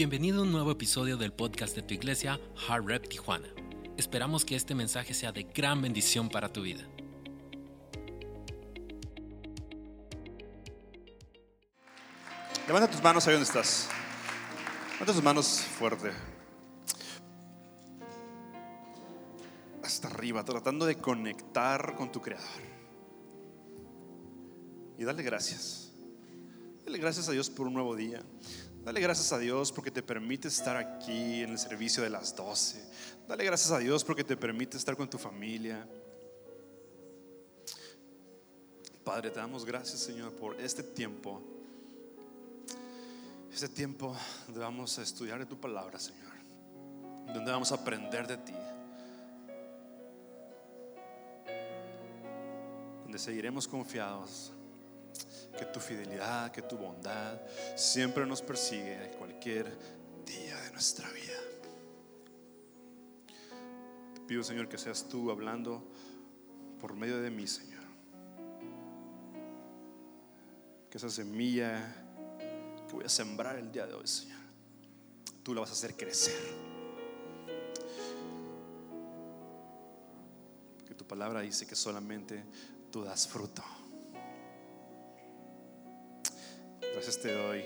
Bienvenido a un nuevo episodio del podcast de tu iglesia, Hard Rep Tijuana. Esperamos que este mensaje sea de gran bendición para tu vida. Levanta tus manos ahí donde estás. Levanta tus manos fuerte. Hasta arriba, tratando de conectar con tu Creador. Y dale gracias. Dale gracias a Dios por un nuevo día. Dale gracias a Dios porque te permite estar aquí en el servicio de las 12. Dale gracias a Dios porque te permite estar con tu familia. Padre, te damos gracias, Señor, por este tiempo. Este tiempo donde vamos a estudiar de tu palabra, Señor. Donde vamos a aprender de ti. Donde seguiremos confiados que tu fidelidad, que tu bondad siempre nos persigue cualquier día de nuestra vida. Te pido, Señor, que seas tú hablando por medio de mí, Señor. Que esa semilla que voy a sembrar el día de hoy, Señor, tú la vas a hacer crecer. Que tu palabra dice que solamente tú das fruto. Gracias te doy.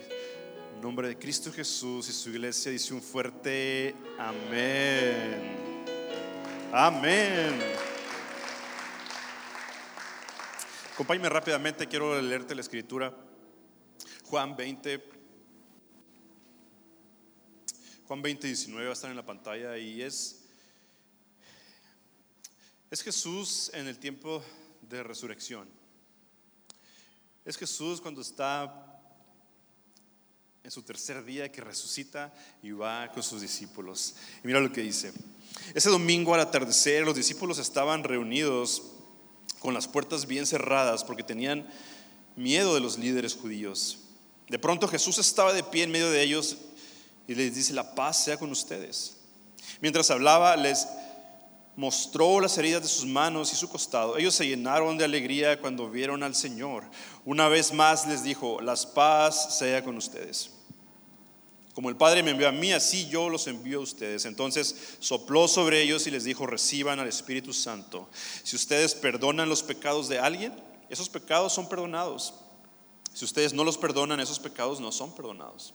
En nombre de Cristo Jesús y su iglesia dice un fuerte amén. Amén. Acompáñame rápidamente, quiero leerte la escritura. Juan 20. Juan 20, 19 va a estar en la pantalla y es, es Jesús en el tiempo de resurrección. Es Jesús cuando está en su tercer día que resucita y va con sus discípulos. Y mira lo que dice. Ese domingo al atardecer los discípulos estaban reunidos con las puertas bien cerradas porque tenían miedo de los líderes judíos. De pronto Jesús estaba de pie en medio de ellos y les dice, la paz sea con ustedes. Mientras hablaba, les mostró las heridas de sus manos y su costado. Ellos se llenaron de alegría cuando vieron al Señor. Una vez más les dijo, la paz sea con ustedes. Como el Padre me envió a mí, así yo los envío a ustedes. Entonces sopló sobre ellos y les dijo, reciban al Espíritu Santo. Si ustedes perdonan los pecados de alguien, esos pecados son perdonados. Si ustedes no los perdonan, esos pecados no son perdonados.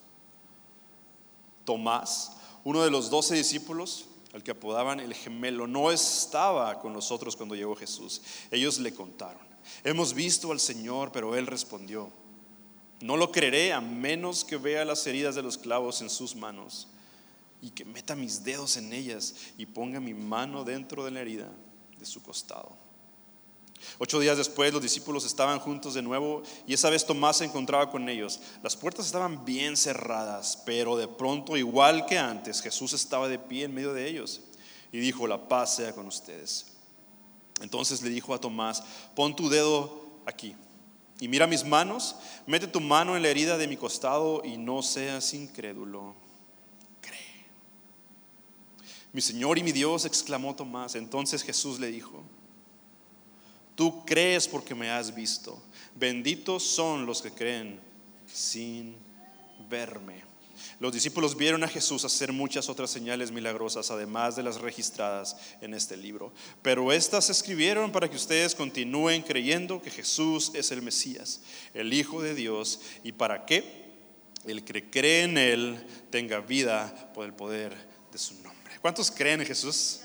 Tomás, uno de los doce discípulos, al que apodaban el gemelo, no estaba con nosotros cuando llegó Jesús. Ellos le contaron, hemos visto al Señor, pero él respondió, no lo creeré a menos que vea las heridas de los clavos en sus manos y que meta mis dedos en ellas y ponga mi mano dentro de la herida de su costado. Ocho días después los discípulos estaban juntos de nuevo y esa vez Tomás se encontraba con ellos. Las puertas estaban bien cerradas, pero de pronto, igual que antes, Jesús estaba de pie en medio de ellos y dijo, la paz sea con ustedes. Entonces le dijo a Tomás, pon tu dedo aquí y mira mis manos, mete tu mano en la herida de mi costado y no seas incrédulo. Cree. Mi Señor y mi Dios, exclamó Tomás. Entonces Jesús le dijo, tú crees porque me has visto. Benditos son los que creen sin verme. Los discípulos vieron a Jesús hacer muchas otras señales milagrosas, además de las registradas en este libro. Pero estas se escribieron para que ustedes continúen creyendo que Jesús es el Mesías, el Hijo de Dios, y para que el que cree en Él tenga vida por el poder de su nombre. ¿Cuántos creen en Jesús?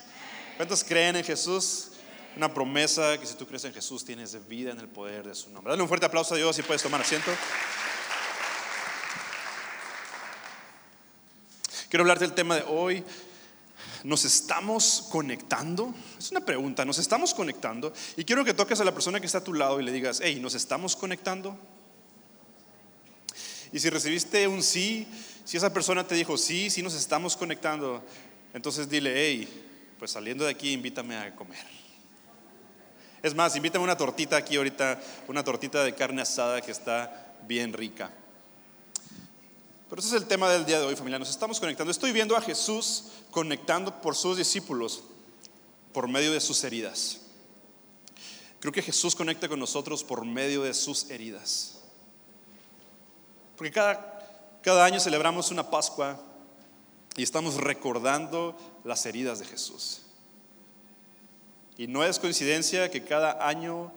¿Cuántos creen en Jesús? Una promesa que si tú crees en Jesús tienes vida en el poder de su nombre. Dale un fuerte aplauso a Dios y puedes tomar asiento. Quiero hablarte del tema de hoy. ¿Nos estamos conectando? Es una pregunta, ¿nos estamos conectando? Y quiero que toques a la persona que está a tu lado y le digas, hey, ¿nos estamos conectando? Y si recibiste un sí, si esa persona te dijo, sí, sí nos estamos conectando, entonces dile, hey, pues saliendo de aquí, invítame a comer. Es más, invítame una tortita aquí ahorita, una tortita de carne asada que está bien rica. Pero ese es el tema del día de hoy, familia. Nos estamos conectando. Estoy viendo a Jesús conectando por sus discípulos por medio de sus heridas. Creo que Jesús conecta con nosotros por medio de sus heridas. Porque cada, cada año celebramos una Pascua y estamos recordando las heridas de Jesús. Y no es coincidencia que cada año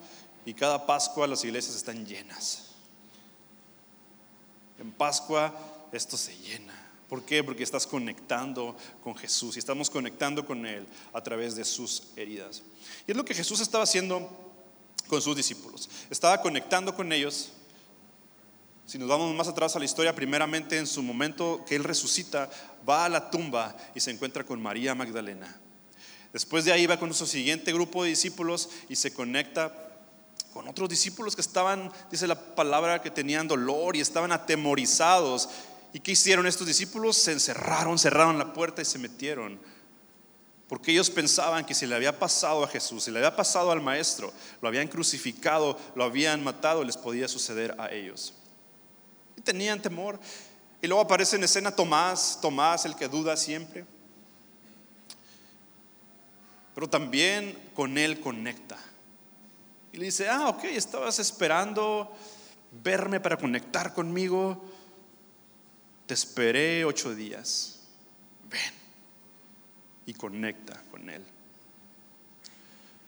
y cada Pascua las iglesias están llenas. En Pascua esto se llena. ¿Por qué? Porque estás conectando con Jesús y estamos conectando con Él a través de sus heridas. Y es lo que Jesús estaba haciendo con sus discípulos. Estaba conectando con ellos. Si nos vamos más atrás a la historia, primeramente en su momento que Él resucita, va a la tumba y se encuentra con María Magdalena. Después de ahí va con su siguiente grupo de discípulos y se conecta con otros discípulos que estaban, dice la palabra, que tenían dolor y estaban atemorizados. ¿Y qué hicieron estos discípulos? Se encerraron, cerraron la puerta y se metieron. Porque ellos pensaban que si le había pasado a Jesús, si le había pasado al Maestro, lo habían crucificado, lo habían matado, les podía suceder a ellos. Y tenían temor. Y luego aparece en escena Tomás, Tomás el que duda siempre pero también con Él conecta. Y le dice, ah, ok, estabas esperando verme para conectar conmigo. Te esperé ocho días. Ven y conecta con Él.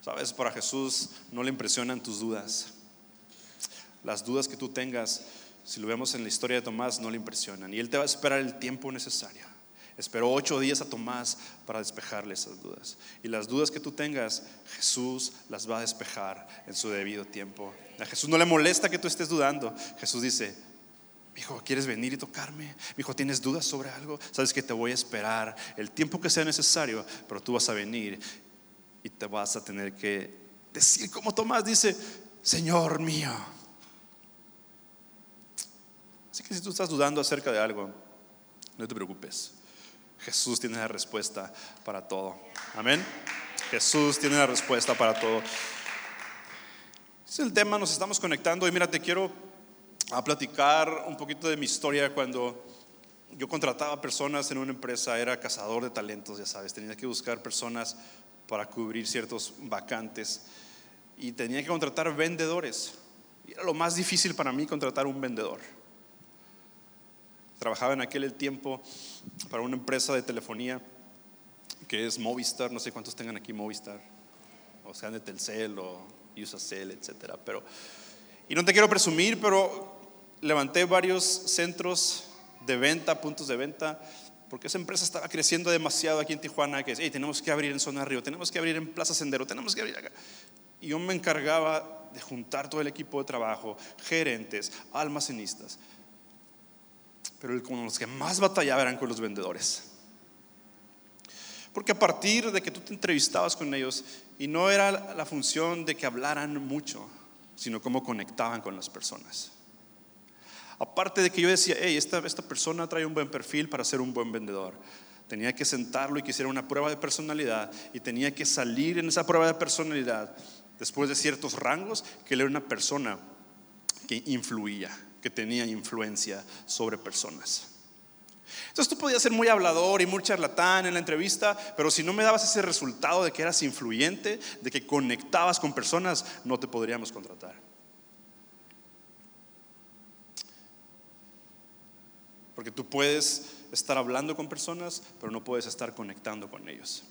Sabes, para Jesús no le impresionan tus dudas. Las dudas que tú tengas, si lo vemos en la historia de Tomás, no le impresionan. Y Él te va a esperar el tiempo necesario. Esperó ocho días a Tomás para despejarle esas dudas. Y las dudas que tú tengas, Jesús las va a despejar en su debido tiempo. A Jesús no le molesta que tú estés dudando. Jesús dice, hijo, ¿quieres venir y tocarme? Hijo, ¿tienes dudas sobre algo? Sabes que te voy a esperar el tiempo que sea necesario, pero tú vas a venir y te vas a tener que decir como Tomás dice, Señor mío. Así que si tú estás dudando acerca de algo, no te preocupes. Jesús tiene la respuesta para todo. Amén. Jesús tiene la respuesta para todo. Es el tema, nos estamos conectando y mira, te quiero a platicar un poquito de mi historia cuando yo contrataba personas en una empresa, era cazador de talentos, ya sabes, tenía que buscar personas para cubrir ciertos vacantes y tenía que contratar vendedores. Y era lo más difícil para mí contratar un vendedor. Trabajaba en aquel tiempo para una empresa de telefonía que es Movistar, no sé cuántos tengan aquí Movistar, o sean de Telcel o Usacell, etcétera. Pero, y no te quiero presumir, pero levanté varios centros de venta, puntos de venta, porque esa empresa estaba creciendo demasiado aquí en Tijuana, que hey, tenemos que abrir en Zona Río, tenemos que abrir en Plaza Sendero, tenemos que abrir acá. Y yo me encargaba de juntar todo el equipo de trabajo, gerentes, almacenistas, pero con los que más batallaba eran con los vendedores. Porque a partir de que tú te entrevistabas con ellos, y no era la función de que hablaran mucho, sino cómo conectaban con las personas. Aparte de que yo decía, hey, esta, esta persona trae un buen perfil para ser un buen vendedor. Tenía que sentarlo y que hiciera una prueba de personalidad y tenía que salir en esa prueba de personalidad después de ciertos rangos que él era una persona que influía que tenía influencia sobre personas. Entonces tú podías ser muy hablador y muy charlatán en la entrevista, pero si no me dabas ese resultado de que eras influyente, de que conectabas con personas, no te podríamos contratar. Porque tú puedes estar hablando con personas, pero no puedes estar conectando con ellos.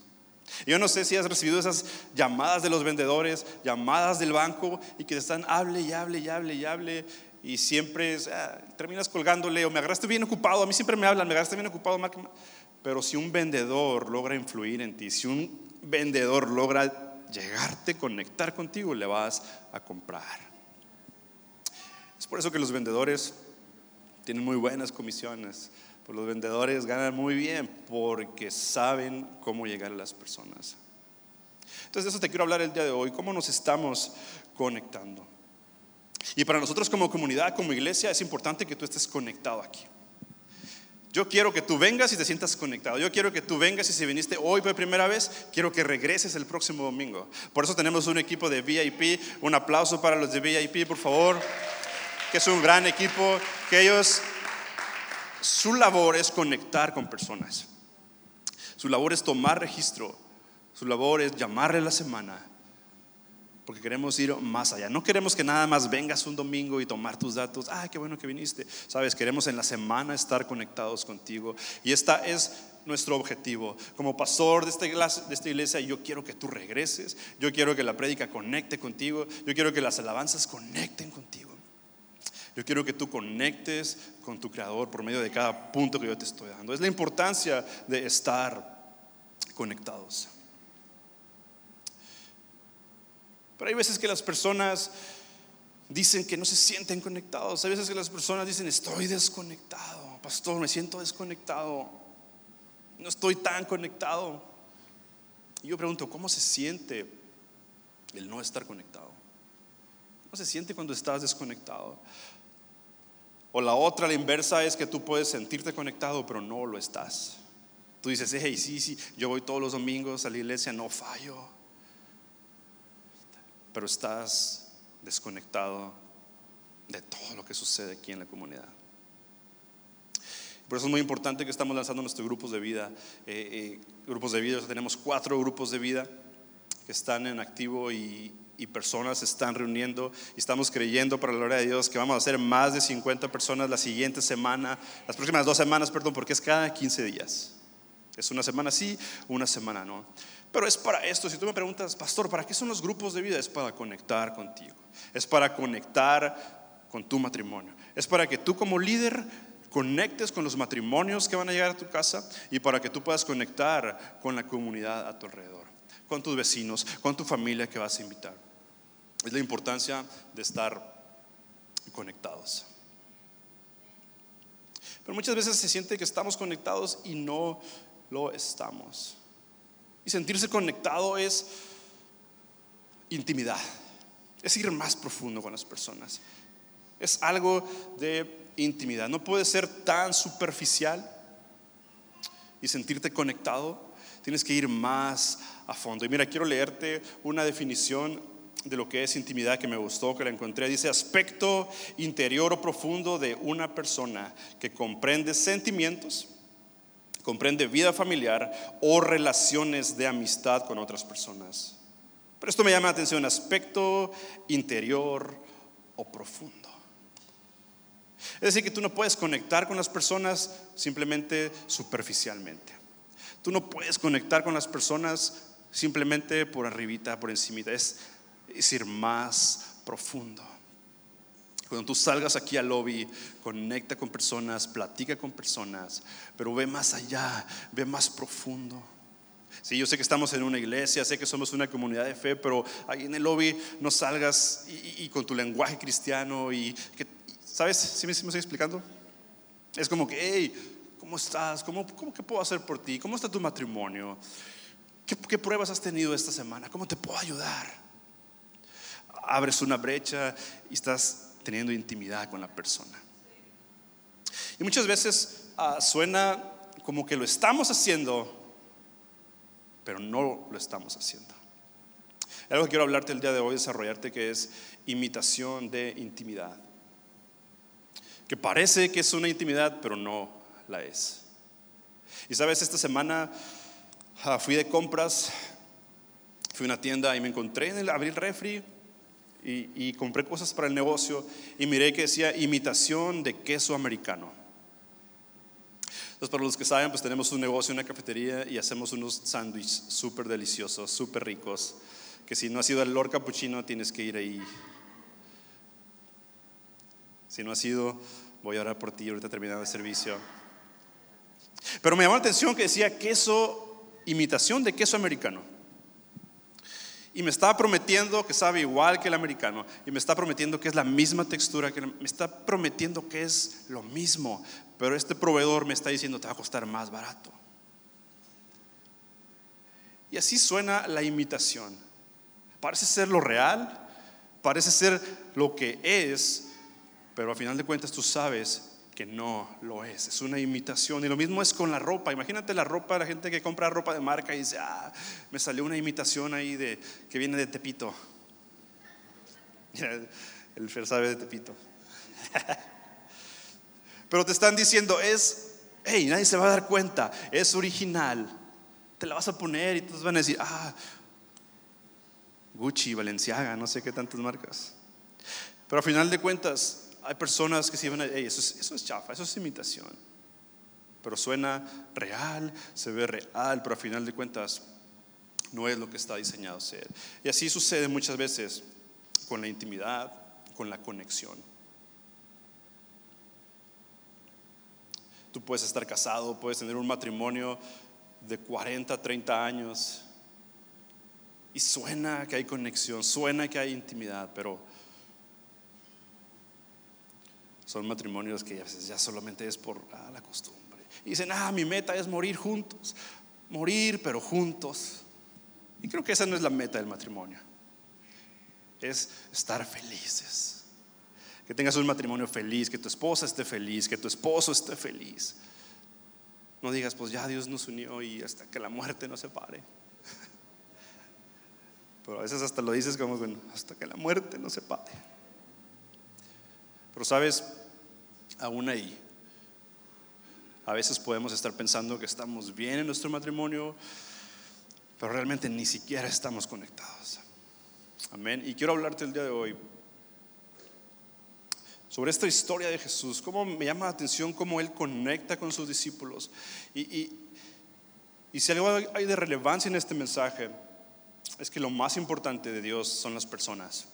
Yo no sé si has recibido esas llamadas de los vendedores, llamadas del banco y que te están hable y hable y hable y hable y siempre ah, terminas colgándole o me agarraste bien ocupado, a mí siempre me hablan, me agarraste bien ocupado, pero si un vendedor logra influir en ti, si un vendedor logra llegarte, conectar contigo, le vas a comprar. Es por eso que los vendedores tienen muy buenas comisiones, pues los vendedores ganan muy bien porque saben cómo llegar a las personas. Entonces de eso te quiero hablar el día de hoy, cómo nos estamos conectando. Y para nosotros como comunidad, como iglesia, es importante que tú estés conectado aquí. Yo quiero que tú vengas y te sientas conectado. Yo quiero que tú vengas y si viniste hoy por primera vez, quiero que regreses el próximo domingo. Por eso tenemos un equipo de VIP. Un aplauso para los de VIP, por favor. Que es un gran equipo. Que ellos, su labor es conectar con personas. Su labor es tomar registro. Su labor es llamarle la semana porque queremos ir más allá. No queremos que nada más vengas un domingo y tomar tus datos. Ah, qué bueno que viniste. Sabes, queremos en la semana estar conectados contigo. Y esta es nuestro objetivo. Como pastor de esta, iglesia, de esta iglesia, yo quiero que tú regreses, yo quiero que la prédica conecte contigo, yo quiero que las alabanzas conecten contigo. Yo quiero que tú conectes con tu creador por medio de cada punto que yo te estoy dando. Es la importancia de estar conectados. Pero hay veces que las personas dicen que no se sienten conectados. Hay veces que las personas dicen, estoy desconectado. Pastor, me siento desconectado. No estoy tan conectado. Y yo pregunto, ¿cómo se siente el no estar conectado? ¿Cómo se siente cuando estás desconectado? O la otra, la inversa, es que tú puedes sentirte conectado, pero no lo estás. Tú dices, hey, sí, sí, yo voy todos los domingos a la iglesia, no fallo. Pero estás desconectado de todo lo que sucede aquí en la comunidad. Por eso es muy importante que estamos lanzando nuestros grupos de vida. Eh, eh, grupos de vida, tenemos cuatro grupos de vida que están en activo y, y personas se están reuniendo y estamos creyendo para la gloria de Dios que vamos a hacer más de 50 personas la siguiente semana, las próximas dos semanas, perdón, porque es cada 15 días. Es una semana sí, una semana no. Pero es para esto, si tú me preguntas, pastor, ¿para qué son los grupos de vida? Es para conectar contigo, es para conectar con tu matrimonio, es para que tú como líder conectes con los matrimonios que van a llegar a tu casa y para que tú puedas conectar con la comunidad a tu alrededor, con tus vecinos, con tu familia que vas a invitar. Es la importancia de estar conectados. Pero muchas veces se siente que estamos conectados y no lo estamos. Y sentirse conectado es intimidad, es ir más profundo con las personas. Es algo de intimidad. No puede ser tan superficial y sentirte conectado. Tienes que ir más a fondo. Y mira, quiero leerte una definición de lo que es intimidad que me gustó, que la encontré. Dice aspecto interior o profundo de una persona que comprende sentimientos comprende vida familiar o relaciones de amistad con otras personas. Pero esto me llama la atención, aspecto interior o profundo. Es decir, que tú no puedes conectar con las personas simplemente superficialmente. Tú no puedes conectar con las personas simplemente por arribita, por encimita. Es, es ir más profundo. Cuando tú salgas aquí al lobby, conecta con personas, platica con personas, pero ve más allá, ve más profundo. Sí, yo sé que estamos en una iglesia, sé que somos una comunidad de fe, pero ahí en el lobby no salgas y, con tu lenguaje cristiano y que, ¿sabes? ¿Sí me, estoy explicando? Es como que, hey, ¿cómo estás? ¿Cómo, cómo qué puedo hacer por ti? ¿Cómo está tu matrimonio? ¿Qué, ¿Qué pruebas has tenido esta semana? ¿Cómo te puedo ayudar? Abres una brecha y estás teniendo intimidad con la persona. Y muchas veces ah, suena como que lo estamos haciendo, pero no lo estamos haciendo. Algo que quiero hablarte el día de hoy, desarrollarte, que es imitación de intimidad. Que parece que es una intimidad, pero no la es. Y sabes, esta semana ah, fui de compras, fui a una tienda y me encontré en el abril refri y, compré cosas para el negocio y miré que decía imitación de queso americano. Entonces, para los que saben, pues tenemos un negocio, una cafetería y hacemos unos sándwiches súper deliciosos, súper ricos, que si no has ido al Lord Cappuccino tienes que ir ahí. Si no has ido, voy a orar por ti ahorita terminando el servicio. Pero me llamó la atención que decía queso, imitación de queso americano. Y me está prometiendo que sabe igual que el americano. Y me está prometiendo que es la misma textura, que me está prometiendo que es lo mismo. Pero este proveedor me está diciendo te va a costar más barato. Y así suena la imitación. Parece ser lo real, parece ser lo que es, pero a final de cuentas tú sabes que no lo es, es una imitación. Y lo mismo es con la ropa. Imagínate la ropa, la gente que compra ropa de marca y dice, ah, me salió una imitación ahí de, que viene de Tepito. El Fer sabe de Tepito. Pero te están diciendo, es, hey, nadie se va a dar cuenta, es original. Te la vas a poner y todos van a decir, ah, Gucci, Valenciaga, no sé qué tantas marcas. Pero a final de cuentas, hay personas que se van a, es, eso es chafa, eso es imitación. Pero suena real, se ve real, pero a final de cuentas no es lo que está diseñado ser. Y así sucede muchas veces con la intimidad, con la conexión. Tú puedes estar casado, puedes tener un matrimonio de 40, 30 años y suena que hay conexión, suena que hay intimidad, pero son matrimonios que a veces ya solamente es por ah, la costumbre. Y dicen, ah, mi meta es morir juntos, morir pero juntos. Y creo que esa no es la meta del matrimonio. Es estar felices. Que tengas un matrimonio feliz, que tu esposa esté feliz, que tu esposo esté feliz. No digas, pues ya Dios nos unió y hasta que la muerte nos separe. Pero a veces hasta lo dices como, hasta que la muerte nos separe. Pero sabes, aún ahí, a veces podemos estar pensando que estamos bien en nuestro matrimonio, pero realmente ni siquiera estamos conectados. Amén. Y quiero hablarte el día de hoy sobre esta historia de Jesús, cómo me llama la atención cómo Él conecta con sus discípulos. Y, si algo hay de relevancia en este mensaje, es que lo más importante de Dios son las personas.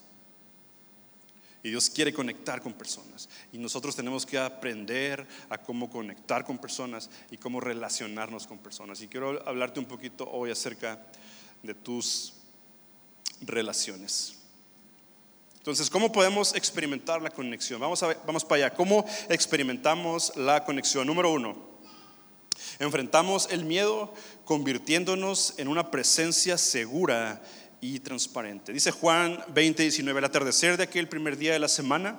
Y Dios quiere conectar con personas. Y nosotros tenemos que aprender a cómo conectar con personas y cómo relacionarnos con personas. Y quiero hablarte un poquito hoy acerca de tus relaciones. Entonces, ¿cómo podemos experimentar la conexión? Vamos, a vamos para allá. ¿Cómo experimentamos la conexión? Número uno, enfrentamos el miedo convirtiéndonos en una presencia segura y transparente. Dice Juan 20, 19, al atardecer de aquel primer día de la semana,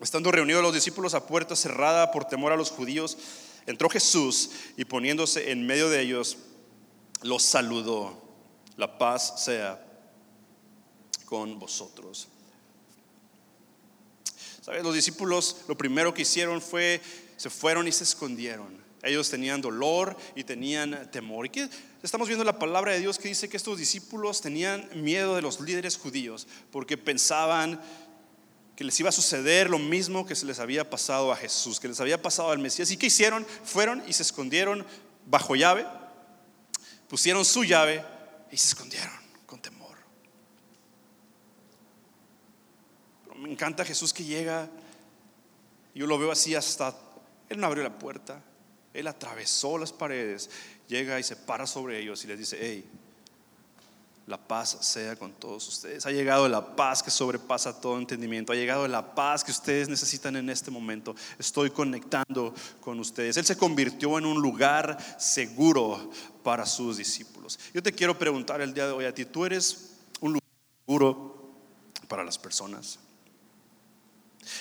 estando reunidos los discípulos a puerta cerrada por temor a los judíos, entró Jesús y poniéndose en medio de ellos, los saludó. La paz sea con vosotros. ¿Sabes? Los discípulos lo primero que hicieron fue, se fueron y se escondieron. Ellos tenían dolor y tenían temor. ¿Y qué? Estamos viendo la palabra de Dios que dice que estos discípulos tenían miedo de los líderes judíos porque pensaban que les iba a suceder lo mismo que se les había pasado a Jesús, que les había pasado al Mesías. ¿Y qué hicieron? Fueron y se escondieron bajo llave, pusieron su llave y se escondieron con temor. Me encanta Jesús que llega, yo lo veo así hasta, Él no abrió la puerta, él atravesó las paredes, llega y se para sobre ellos y les dice, hey, la paz sea con todos ustedes. Ha llegado la paz que sobrepasa todo entendimiento. Ha llegado la paz que ustedes necesitan en este momento. Estoy conectando con ustedes. Él se convirtió en un lugar seguro para sus discípulos. Yo te quiero preguntar el día de hoy a ti, ¿tú eres un lugar seguro para las personas?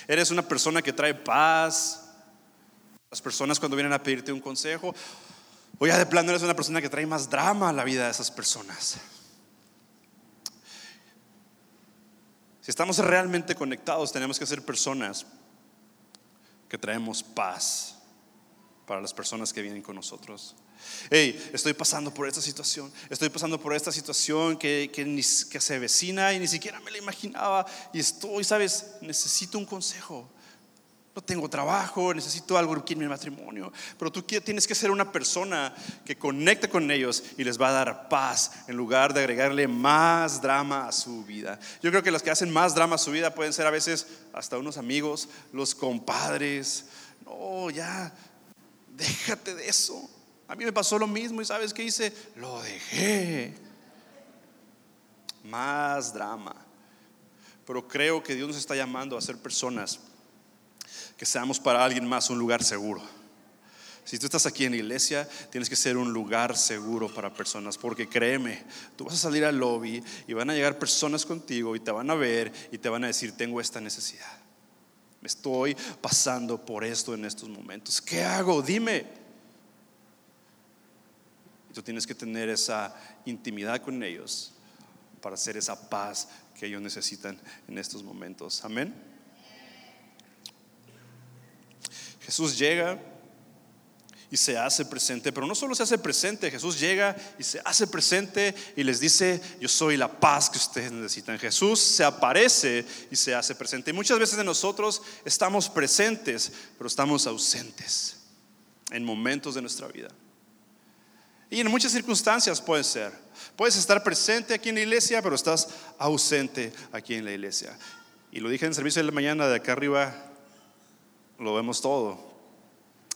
¿Eres una persona que trae paz, las personas cuando vienen a pedirte un consejo, o ya de plano eres una persona que trae más drama a la vida de esas personas. Si estamos realmente conectados, tenemos que ser personas que traemos paz para las personas que vienen con nosotros. Hey, estoy pasando por esta situación, estoy pasando por esta situación que, que, que se vecina y ni siquiera me la imaginaba y estoy, sabes, necesito un consejo. No tengo trabajo, necesito algo en mi matrimonio. Pero tú tienes que ser una persona que conecte con ellos y les va a dar paz en lugar de agregarle más drama a su vida. Yo creo que los que hacen más drama a su vida pueden ser a veces hasta unos amigos, los compadres. No, ya, déjate de eso. A mí me pasó lo mismo y ¿sabes qué hice? Lo dejé. Más drama. Pero creo que Dios nos está llamando a ser personas que seamos para alguien más un lugar seguro. Si tú estás aquí en la iglesia, tienes que ser un lugar seguro para personas, porque créeme, tú vas a salir al lobby y van a llegar personas contigo y te van a ver y te van a decir, tengo esta necesidad. Me estoy pasando por esto en estos momentos. ¿Qué hago? Dime. Y tú tienes que tener esa intimidad con ellos para hacer esa paz que ellos necesitan en estos momentos. Amén. Jesús llega y se hace presente, pero no solo se hace presente, Jesús llega y se hace presente y les dice, yo soy la paz que ustedes necesitan. Jesús se aparece y se hace presente. Y muchas veces de nosotros estamos presentes, pero estamos ausentes. en momentos de nuestra vida. Y en muchas circunstancias puede ser. Puedes estar presente aquí en la iglesia, pero estás ausente aquí en la iglesia. Y lo dije en el servicio de la mañana, de acá arriba lo vemos todo.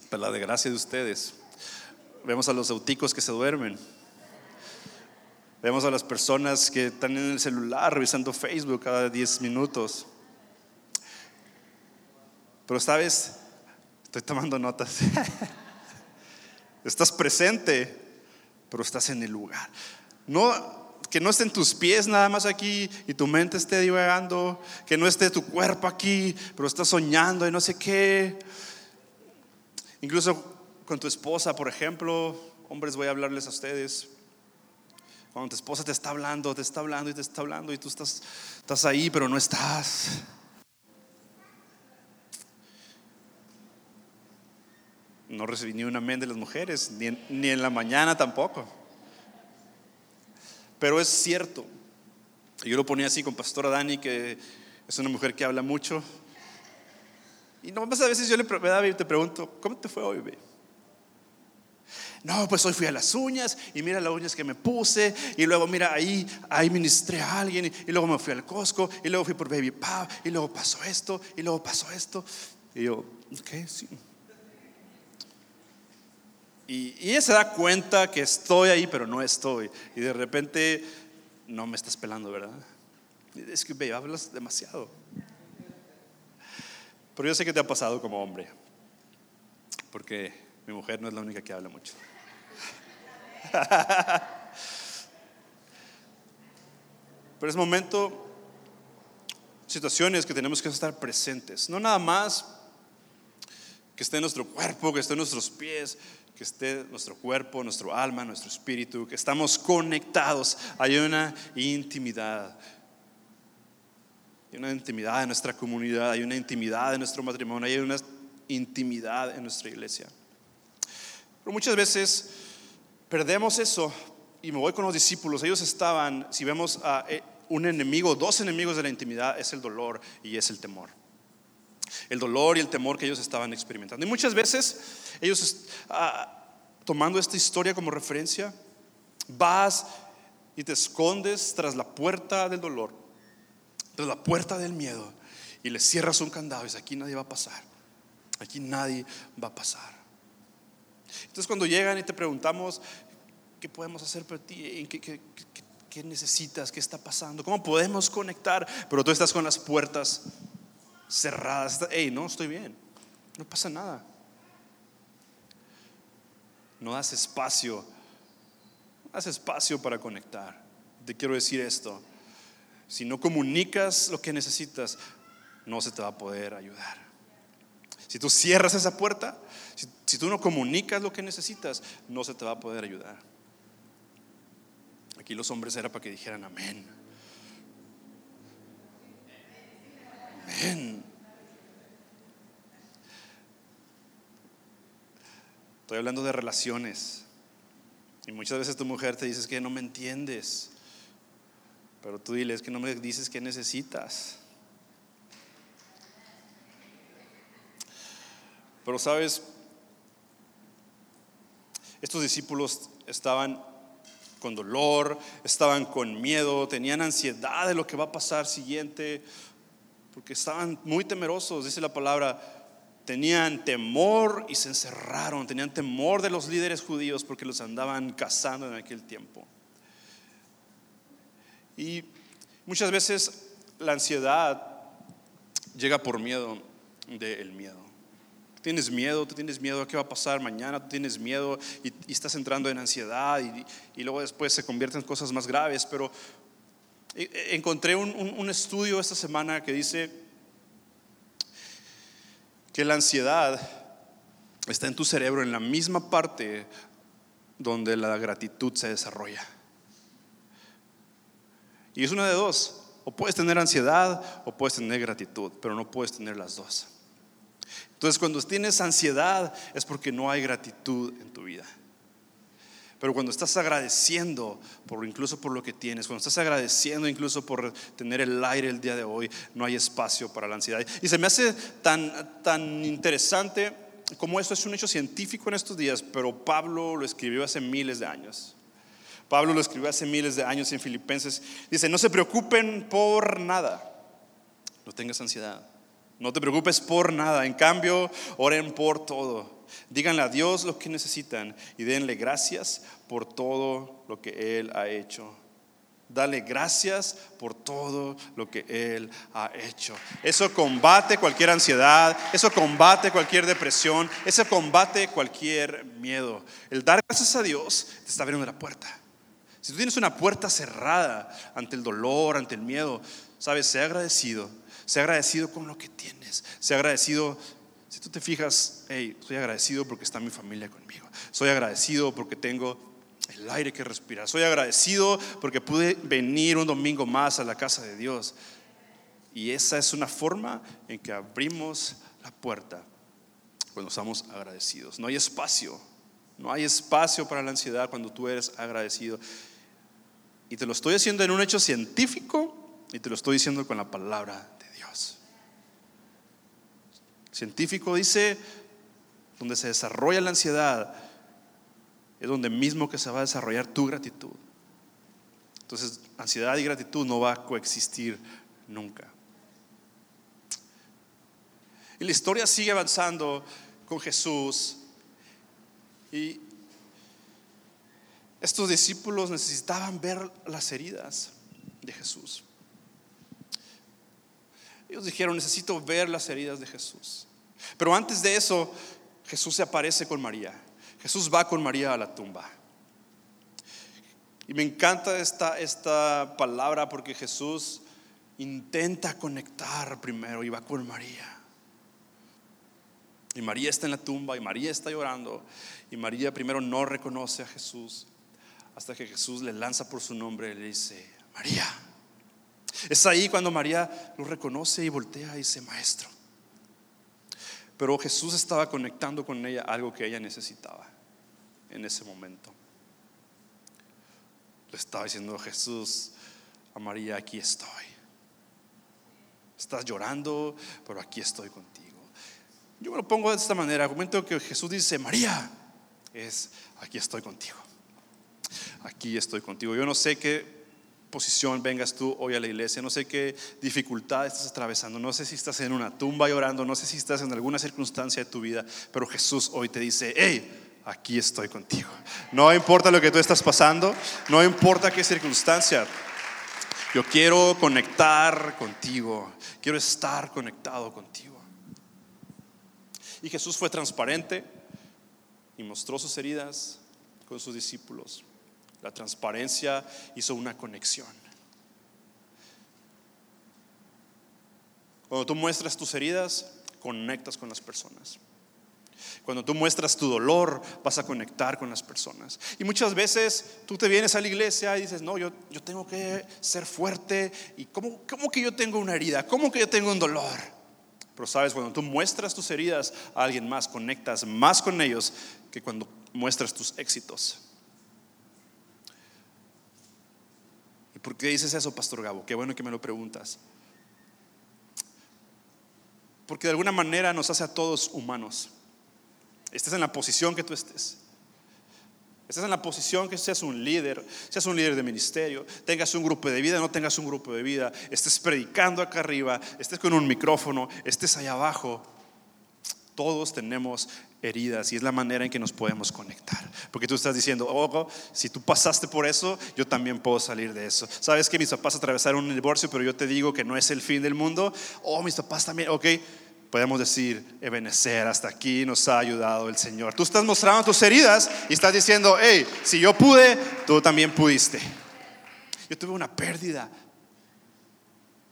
Pero la desgracia de ustedes. Vemos a los auticos que se duermen. Vemos a las personas que están en el celular revisando Facebook cada 10 minutos. Pero sabes, estoy tomando notas. estás presente, pero estás en el lugar. No que no estén tus pies nada más aquí y tu mente esté divagando, que no esté tu cuerpo aquí, pero estás soñando y no sé qué. Incluso con tu esposa, por ejemplo, hombres, voy a hablarles a ustedes. Cuando tu esposa te está hablando, te está hablando y te está hablando y tú estás, estás ahí, pero no estás. No recibí ni un amén de las mujeres, ni ni en la mañana tampoco. Pero es cierto. Yo lo ponía así con Pastora Dani, que es una mujer que habla mucho. Y no más a veces yo le te pregunto, ¿cómo te fue hoy, baby? No, pues hoy fui a las uñas y mira las uñas que me puse y luego mira ahí, ahí ministré a alguien y, luego me fui al Costco y luego fui por Baby Pop y luego pasó esto y luego pasó esto. Y yo, ok, sí. Y, ella se da cuenta que estoy ahí, pero no estoy. Y de repente, no me estás pelando, ¿verdad? Es que, ve, hablas demasiado. Pero yo sé que te ha pasado como hombre. Porque mi mujer no es la única que habla mucho. Pero es momento, situaciones que tenemos que estar presentes. No nada más que esté en nuestro cuerpo, que esté en nuestros pies, que esté nuestro cuerpo, nuestro alma, nuestro espíritu, que estamos conectados. Hay una intimidad. Hay una intimidad en nuestra comunidad, hay una intimidad en nuestro matrimonio, hay una intimidad en nuestra iglesia. Pero muchas veces perdemos eso y me voy con los discípulos. Ellos estaban, si vemos a eh, un enemigo, dos enemigos de la intimidad, es el dolor y es el temor el dolor y el temor que ellos estaban experimentando. Y muchas veces ellos, ah, tomando esta historia como referencia, vas y te escondes tras la puerta del dolor, tras la puerta del miedo, y le cierras un candado y dices, aquí nadie va a pasar, aquí nadie va a pasar. Entonces cuando llegan y te preguntamos, ¿qué podemos hacer por ti? ¿Qué, qué, qué necesitas? ¿Qué está pasando? ¿Cómo podemos conectar? Pero tú estás con las puertas cerradas. Hey, no, estoy bien. No pasa nada. No das espacio. No das espacio para conectar. Te quiero decir esto. Si no comunicas lo que necesitas, no se te va a poder ayudar. Si tú cierras esa puerta, si, si, tú no comunicas lo que necesitas, no se te va a poder ayudar. Aquí los hombres era para que dijeran amén. Estoy hablando de relaciones. Y muchas veces tu mujer te dice que no me entiendes. Pero tú diles que no me dices que necesitas. Pero sabes, estos discípulos estaban con dolor, estaban con miedo, tenían ansiedad de lo que va a pasar siguiente porque estaban muy temerosos, dice la palabra, tenían temor y se encerraron, tenían temor de los líderes judíos porque los andaban cazando en aquel tiempo. Y muchas veces la ansiedad llega por miedo del miedo. Tienes miedo, tú tienes miedo a qué va a pasar mañana, tú tienes miedo y, estás entrando en ansiedad y, y, luego después se convierte en cosas más graves, pero Encontré un, estudio esta semana que dice que la ansiedad está en tu cerebro en la misma parte donde la gratitud se desarrolla. Y es una de dos. O puedes tener ansiedad o puedes tener gratitud, pero no puedes tener las dos. Entonces cuando tienes ansiedad es porque no hay gratitud en tu vida. Pero cuando estás agradeciendo por incluso por lo que tienes, cuando estás agradeciendo incluso por tener el aire el día de hoy, no hay espacio para la ansiedad. Y se me hace tan, tan interesante cómo esto es un hecho científico en estos días, pero Pablo lo escribió hace miles de años. Pablo lo escribió hace miles de años en Filipenses. Dice, no se preocupen por nada. No tengas ansiedad. No te preocupes por nada. En cambio, oren por todo. Díganle a Dios lo que necesitan y denle gracias por todo lo que Él ha hecho. Dale gracias por todo lo que Él ha hecho. Eso combate cualquier ansiedad, eso combate cualquier depresión, eso combate cualquier miedo. El dar gracias a Dios te está abriendo la puerta. Si tú tienes una puerta cerrada ante el dolor, ante el miedo, sabes, sea agradecido, sea agradecido con lo que tienes, sea agradecido. Si tú te fijas, hey, soy agradecido porque está mi familia conmigo, soy agradecido porque tengo el aire que respirar, soy agradecido porque pude venir un domingo más a la casa de Dios. Y esa es una forma en que abrimos la puerta cuando estamos agradecidos. No hay espacio, no hay espacio para la ansiedad cuando tú eres agradecido. Y te lo estoy haciendo en un hecho científico y te lo estoy diciendo con la palabra. Científico dice, donde se desarrolla la ansiedad, es donde mismo que se va a desarrollar tu gratitud. Entonces, ansiedad y gratitud no va a coexistir nunca. Y la historia sigue avanzando con Jesús. Y estos discípulos necesitaban ver las heridas de Jesús. Ellos dijeron, necesito ver las heridas de Jesús. Pero antes de eso, Jesús se aparece con María. Jesús va con María a la tumba. Y me encanta esta, esta palabra porque Jesús intenta conectar primero y va con María. Y María está en la tumba y María está llorando. Y María primero no reconoce a Jesús hasta que Jesús le lanza por su nombre y le dice, María. Es ahí cuando María lo reconoce y voltea y dice, Maestro. Pero Jesús estaba conectando con ella algo que ella necesitaba en ese momento. Le estaba diciendo Jesús a María, aquí estoy. Estás llorando, pero aquí estoy contigo. Yo me lo pongo de esta manera. Argumento que Jesús dice, María, es, aquí estoy contigo aquí estoy contigo. Yo no sé qué vengas tú hoy a la iglesia, no sé qué dificultad estás atravesando, no sé si estás en una tumba llorando, no sé si estás en alguna circunstancia de tu vida, pero Jesús hoy te dice, hey, aquí estoy contigo. No importa lo que tú estás pasando, no importa qué circunstancia. Yo quiero conectar contigo, quiero estar conectado contigo. Y Jesús fue transparente y mostró sus heridas con sus discípulos. La transparencia hizo una conexión. Cuando tú muestras tus heridas, conectas con las personas. Cuando tú muestras tu dolor, vas a conectar con las personas. Y muchas veces tú te vienes a la iglesia y dices, no, yo, yo tengo que ser fuerte. ¿Y cómo, cómo que yo tengo una herida? ¿Cómo que yo tengo un dolor? Pero sabes, cuando tú muestras tus heridas a alguien más, conectas más con ellos que cuando muestras tus éxitos. ¿Por qué dices eso, Pastor Gabo? Qué bueno que me lo preguntas. Porque de alguna manera nos hace a todos humanos. Estés en la posición que tú estés. Estás en la posición que seas un líder, seas un líder de ministerio, tengas un grupo de vida, no tengas un grupo de vida, estés predicando acá arriba, estés con un micrófono, estés allá abajo. Todos tenemos heridas y es la manera en que nos podemos conectar. Porque tú estás diciendo, oh, si tú pasaste por eso, yo también puedo salir de eso. Sabes que mis papás atravesaron un divorcio, pero yo te digo que no es el fin del mundo. Oh, mis papás también, ok. Podemos decir, Ebenecer, hasta aquí nos ha ayudado el Señor. Tú estás mostrando tus heridas y estás diciendo, hey, si yo pude, tú también pudiste. Yo tuve una pérdida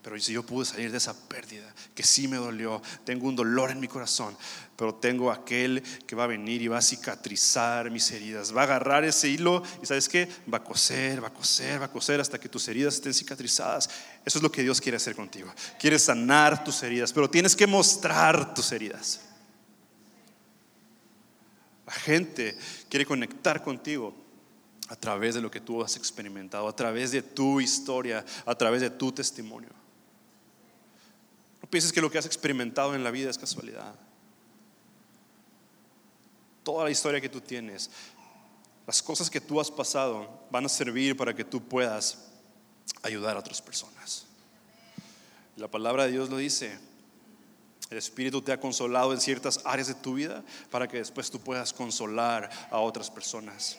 pero si yo pude salir de esa pérdida, que sí me dolió, tengo un dolor en mi corazón, pero tengo aquel que va a venir y va a cicatrizar mis heridas, va a agarrar ese hilo y sabes qué, va a coser, va a coser, va a coser hasta que tus heridas estén cicatrizadas. Eso es lo que Dios quiere hacer contigo. Quiere sanar tus heridas, pero tienes que mostrar tus heridas. La gente quiere conectar contigo a través de lo que tú has experimentado, a través de tu historia, a través de tu testimonio. No pienses que lo que has experimentado en la vida es casualidad. Toda la historia que tú tienes, las cosas que tú has pasado van a servir para que tú puedas ayudar a otras personas. La palabra de Dios lo dice. El Espíritu te ha consolado en ciertas áreas de tu vida para que después tú puedas consolar a otras personas.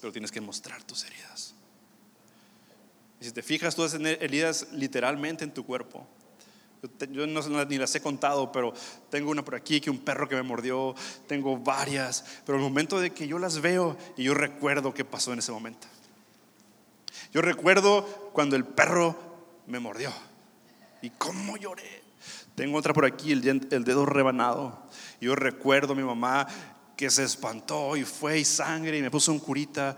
Pero tienes que mostrar tus heridas. Y si te fijas, tú tienes heridas literalmente en tu cuerpo. Yo no, ni las he contado, pero tengo una por aquí, que un perro que me mordió, tengo varias, pero el momento de que yo las veo y yo recuerdo qué pasó en ese momento. Yo recuerdo cuando el perro me mordió y cómo lloré. Tengo otra por aquí, el, dedo rebanado. Yo recuerdo a mi mamá que se espantó y fue y sangre y me puso un curita.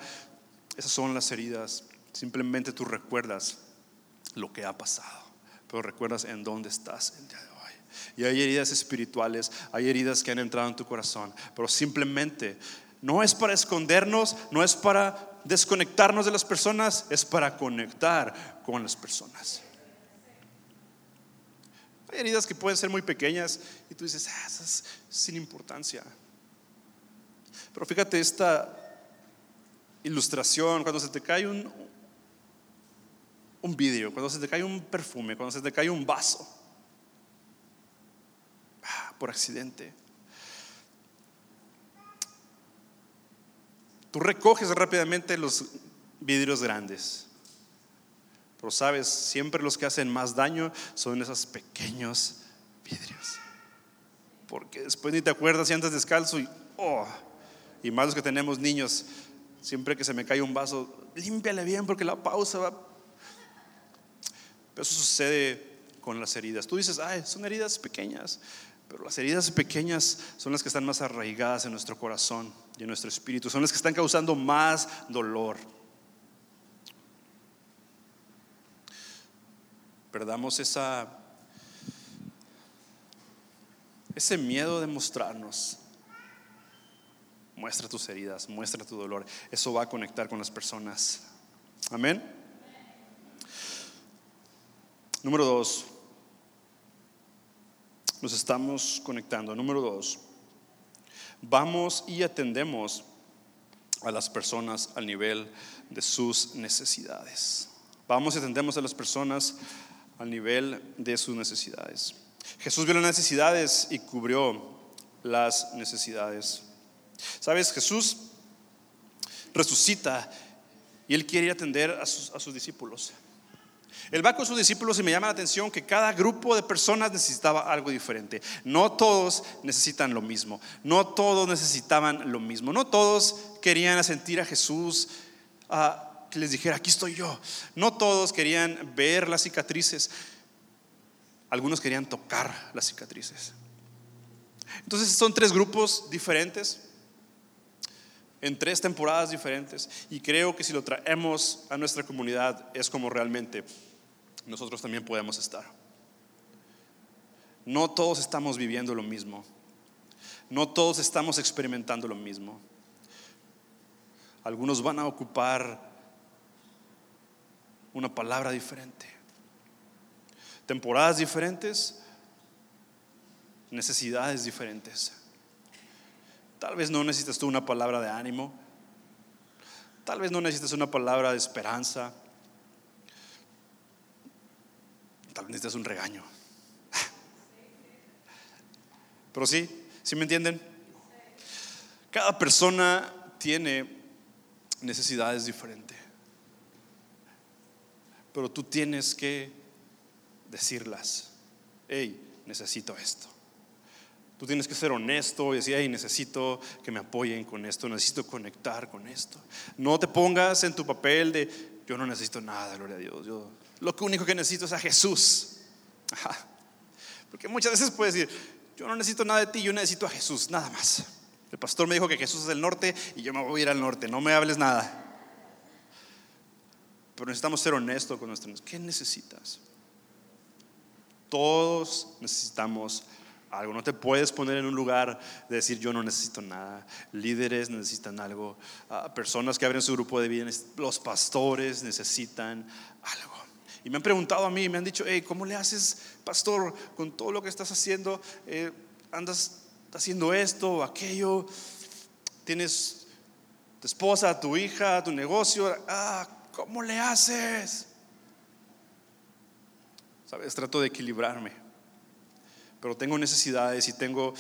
Esas son las heridas. Simplemente tú recuerdas lo que ha pasado, pero recuerdas en dónde estás el día de hoy. Y hay heridas espirituales, hay heridas que han entrado en tu corazón, pero simplemente no es para escondernos, no es para desconectarnos de las personas, es para conectar con las personas. Hay heridas que pueden ser muy pequeñas y tú dices, ah, esas sin importancia. Pero fíjate esta ilustración, cuando se te cae un, un vidrio, cuando se te cae un perfume, cuando se te cae un vaso, ah, por accidente. Tú recoges rápidamente los vidrios grandes. Pero sabes, siempre los que hacen más daño son esos pequeños vidrios. Porque después ni te acuerdas si andas descalzo y, oh, y más los que tenemos niños, siempre que se me cae un vaso, límpiale bien porque la pausa va. Pero eso sucede con las heridas. Tú dices, ay, son heridas pequeñas, pero las heridas pequeñas son las que están más arraigadas en nuestro corazón y en nuestro espíritu, son las que están causando más dolor. perdamos esa, ese miedo de mostrarnos. Muestra tus heridas, muestra tu dolor. Eso va a conectar con las personas. Amén. Número dos. Nos estamos conectando. Número dos. Vamos y atendemos a las personas al nivel de sus necesidades. Vamos y atendemos a las personas al nivel de sus necesidades. Jesús vio las necesidades y cubrió las necesidades. Sabes, Jesús resucita y él quiere atender a sus, a sus discípulos. Él va con sus discípulos y me llama la atención que cada grupo de personas necesitaba algo diferente. No todos necesitan lo mismo. No todos necesitaban lo mismo. No todos querían sentir a Jesús. a que les dijera, aquí estoy yo. No todos querían ver las cicatrices, algunos querían tocar las cicatrices. Entonces son tres grupos diferentes, en tres temporadas diferentes, y creo que si lo traemos a nuestra comunidad es como realmente nosotros también podemos estar. No todos estamos viviendo lo mismo, no todos estamos experimentando lo mismo. Algunos van a ocupar una palabra diferente. Temporadas diferentes, necesidades diferentes. Tal vez no necesitas tú una palabra de ánimo. Tal vez no necesitas una palabra de esperanza. Tal vez necesitas un regaño. Pero sí, ¿sí me entienden? Cada persona tiene necesidades diferentes pero tú tienes que decirlas. Hey, necesito esto. Tú tienes que ser honesto y decir, hey, necesito que me apoyen con esto, necesito conectar con esto. No te pongas en tu papel de, yo no necesito nada, gloria a Dios. Yo lo único que necesito es a Jesús. Porque muchas veces puedes decir, yo no necesito nada de ti, yo necesito a Jesús, nada más. El pastor me dijo que Jesús es el norte y yo me voy a ir al norte, no me hables nada. Pero necesitamos ser honestos con nuestros. ¿Qué necesitas? Todos necesitamos algo. No te puedes poner en un lugar de decir yo no necesito nada. Líderes necesitan algo. Ah, personas que abren su grupo de bienes. Los pastores necesitan algo. Y me han preguntado a mí, me han dicho, hey, ¿cómo le haces, pastor, con todo lo que estás haciendo? Eh, andas haciendo esto aquello. Tienes tu esposa, tu hija, tu negocio. Ah, ¿cómo le haces? Sabes, trato de equilibrarme. Pero tengo necesidades y tengo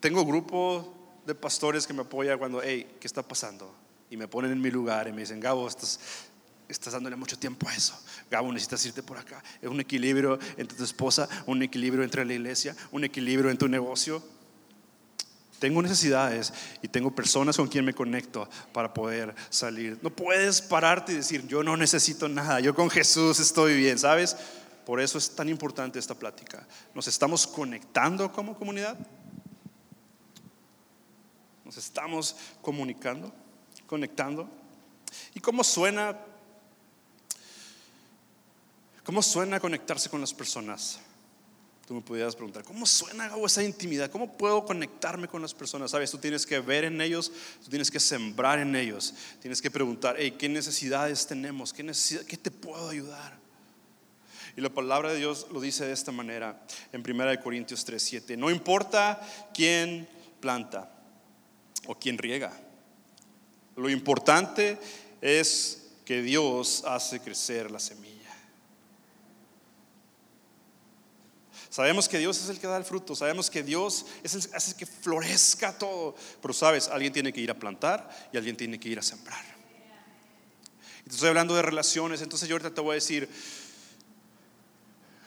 tengo grupo de pastores que me apoyan cuando, hey, ¿qué está pasando? Y me ponen en mi lugar y me dicen, Gabo, estás, estás dándole mucho tiempo a eso. Gabo, necesitas irte por acá. Es un equilibrio entre tu esposa, un equilibrio entre la iglesia, un equilibrio en tu negocio. Tengo necesidades y tengo personas con quien me conecto para poder salir. No puedes pararte y decir, yo no necesito nada, yo con Jesús estoy bien, ¿sabes? Por eso es tan importante esta plática. Nos estamos conectando como comunidad. Nos estamos comunicando, conectando. ¿Y cómo suena? ¿Cómo suena conectarse con las personas? Tú me pudieras preguntar, ¿cómo suena esa intimidad? ¿Cómo puedo conectarme con las personas? Sabes, tú tienes que ver en ellos, tú tienes que sembrar en ellos, tienes que preguntar, hey, ¿qué necesidades tenemos? ¿Qué, necesidad, ¿Qué te puedo ayudar? Y la palabra de Dios lo dice de esta manera en 1 Corintios 3, 7. No importa quién planta, o quien riega. Lo importante es que Dios hace crecer la semilla. Sabemos que Dios es el que da el fruto, sabemos que Dios es el hace que florezca todo, pero sabes, alguien tiene que ir a plantar y alguien tiene que ir a sembrar. Te estoy hablando de relaciones, entonces yo ahorita te voy a decir,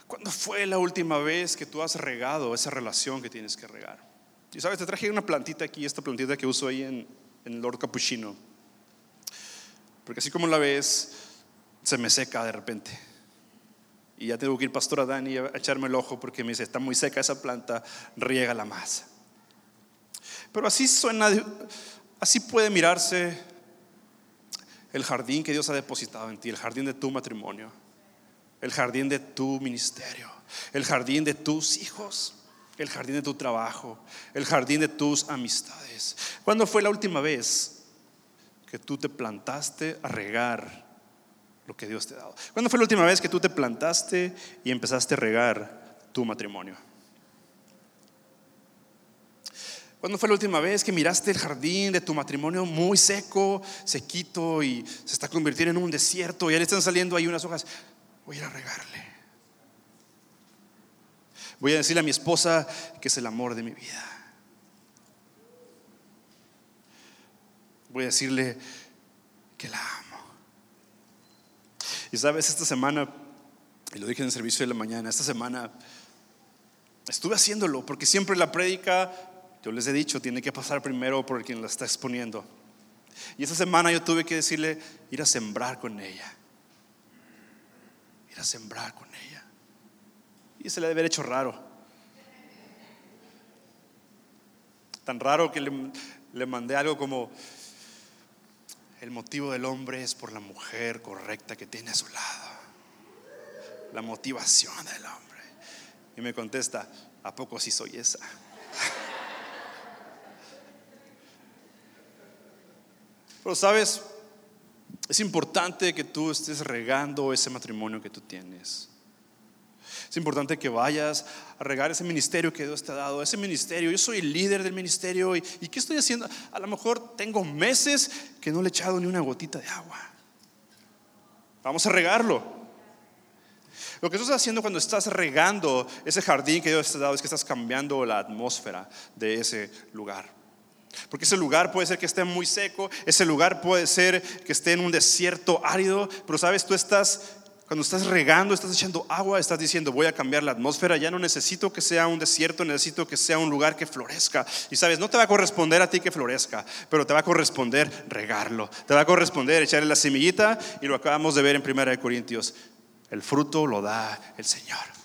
¿cuándo fue la última vez que tú has regado esa relación que tienes que regar? Y sabes, te traje una plantita aquí, esta plantita que uso ahí en, el Lord Capuchino. Porque así como la ves, se me seca de repente. Y ya tengo que ir pastor a Dani a echarme el ojo porque me dice, está muy seca esa planta, riega la masa. Pero así suena, así puede mirarse el jardín que Dios ha depositado en ti, el jardín de tu matrimonio, el jardín de tu ministerio, el jardín de tus hijos el jardín de tu trabajo, el jardín de tus amistades. ¿Cuándo fue la última vez que tú te plantaste a regar lo que Dios te ha dado? ¿Cuándo fue la última vez que tú te plantaste y empezaste a regar tu matrimonio? ¿Cuándo fue la última vez que miraste el jardín de tu matrimonio muy seco, sequito y se está convirtiendo en un desierto y le están saliendo ahí unas hojas? Voy a ir a regarle. Voy a decirle a mi esposa que es el amor de mi vida. Voy a decirle que la amo. Y sabes, esta semana, y lo dije en el servicio de la mañana, esta semana estuve haciéndolo, porque siempre la prédica, yo les he dicho, tiene que pasar primero por quien la está exponiendo. Y esta semana yo tuve que decirle, ir a sembrar con ella. A sembrar con ella. Y se le debe haber hecho raro. Tan raro que le, le mandé algo como, el motivo del hombre es por la mujer correcta que tiene a su lado. La motivación del hombre. Y me contesta, ¿a poco sí soy esa? Pero sabes, es importante que tú estés regando ese matrimonio que tú tienes. Es importante que vayas a regar ese ministerio que Dios te ha dado, ese ministerio. Yo soy el líder del ministerio y, ¿y ¿qué estoy haciendo? A lo mejor tengo meses que no le he echado ni una gotita de agua. Vamos a regarlo. Lo que tú estás haciendo cuando estás regando ese jardín que Dios te ha dado es que estás cambiando la atmósfera de ese lugar. Porque ese lugar puede ser que esté muy seco, ese lugar puede ser que esté en un desierto árido, pero sabes, tú estás cuando estás regando, estás echando agua, estás diciendo, voy a cambiar la atmósfera, ya no necesito que sea un desierto, necesito que sea un lugar que florezca. Y sabes, no te va a corresponder a ti que florezca, pero te va a corresponder regarlo, te va a corresponder echarle la semillita y lo acabamos de ver en 1 Corintios, el fruto lo da el Señor.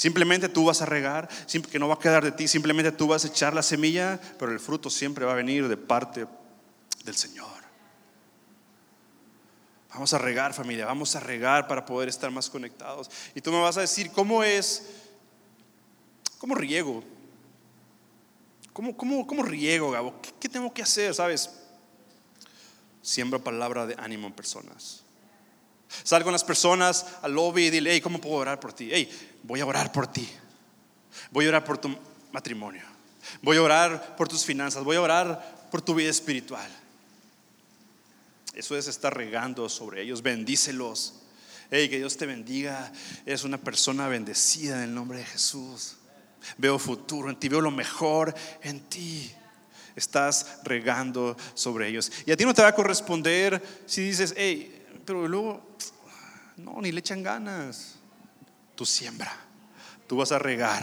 Simplemente tú vas a regar, que no va a quedar de ti, simplemente tú vas a echar la semilla, pero el fruto siempre va a venir de parte del Señor. Vamos a regar familia, vamos a regar para poder estar más conectados. Y tú me vas a decir, ¿cómo es? ¿Cómo riego? ¿Cómo, cómo, cómo riego, Gabo? ¿Qué, tengo que hacer? ¿Sabes? Siembra palabra de ánimo en personas. Sal con las personas al lobby y dile, hey, ¿cómo puedo orar por ti? Hey, voy a orar por ti. Voy a orar por tu matrimonio. Voy a orar por tus finanzas, voy a orar por tu vida espiritual. Eso es estar regando sobre ellos, bendícelos. Hey, que Dios te bendiga. Eres una persona bendecida en el nombre de Jesús. Veo futuro en ti, veo lo mejor en ti. Estás regando sobre ellos. Y a ti no te va a corresponder si dices, hey, pero luego, no, ni le echan ganas. Tú siembra, tú vas a regar,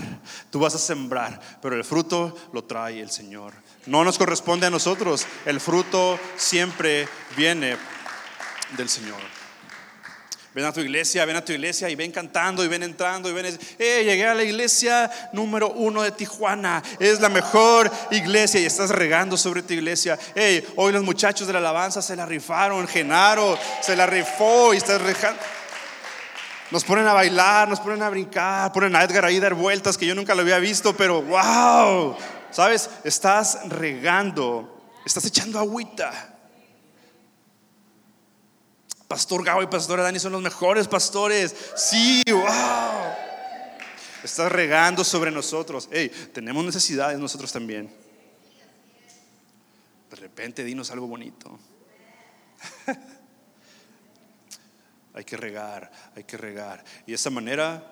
tú vas a sembrar, pero el fruto lo trae el Señor. No nos corresponde a nosotros, el fruto siempre viene del Señor. Ven a tu iglesia, ven a tu iglesia y ven cantando y ven entrando y ven, eh, llegué a la iglesia número uno de Tijuana, es la mejor iglesia y estás regando sobre tu iglesia. Hey, hoy los muchachos de la alabanza se la rifaron, Genaro se la rifó y estás regando. Nos ponen a bailar, nos ponen a brincar, ponen a Edgar ahí dar vueltas que yo nunca lo había visto, pero wow, sabes, estás regando, estás echando agüita. Pastor Gabo y Pastora Dani son los mejores pastores. Sí, wow. Estás regando sobre nosotros. Hey, tenemos necesidades nosotros también. De repente dinos algo bonito. hay que regar, hay que regar. Y de esa manera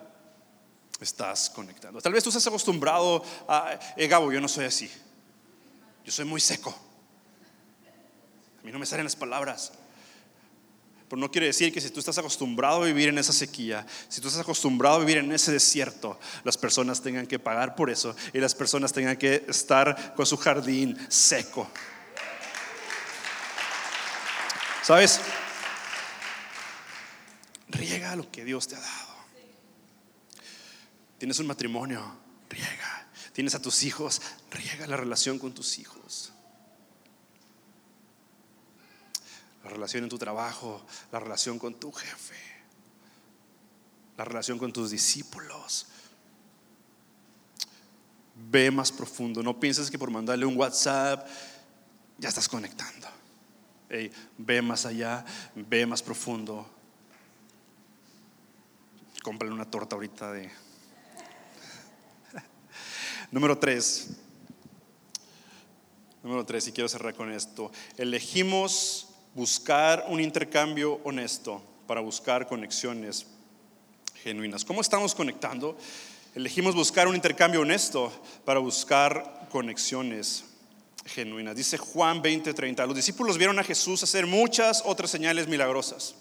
estás conectando. Tal vez tú estás acostumbrado a, eh, Gabo, yo no soy así. Yo soy muy seco. A mí no me salen las palabras. Pero no quiere decir que si tú estás acostumbrado a vivir en esa sequía, si tú estás acostumbrado a vivir en ese desierto, las personas tengan que pagar por eso y las personas tengan que estar con su jardín seco. ¿Sabes? Riega lo que Dios te ha dado. Tienes un matrimonio, riega. Tienes a tus hijos, riega la relación con tus hijos. la relación en tu trabajo, la relación con tu jefe, la relación con tus discípulos. Ve más profundo, no pienses que por mandarle un WhatsApp ya estás conectando. ve más allá, ve más profundo. Cómprale una torta ahorita de... Número tres. Número tres, y quiero cerrar con esto. Elegimos buscar un intercambio honesto para buscar conexiones genuinas. ¿Cómo estamos conectando? Elegimos buscar un intercambio honesto para buscar conexiones genuinas. Dice Juan 20:30, los discípulos vieron a Jesús hacer muchas otras señales milagrosas,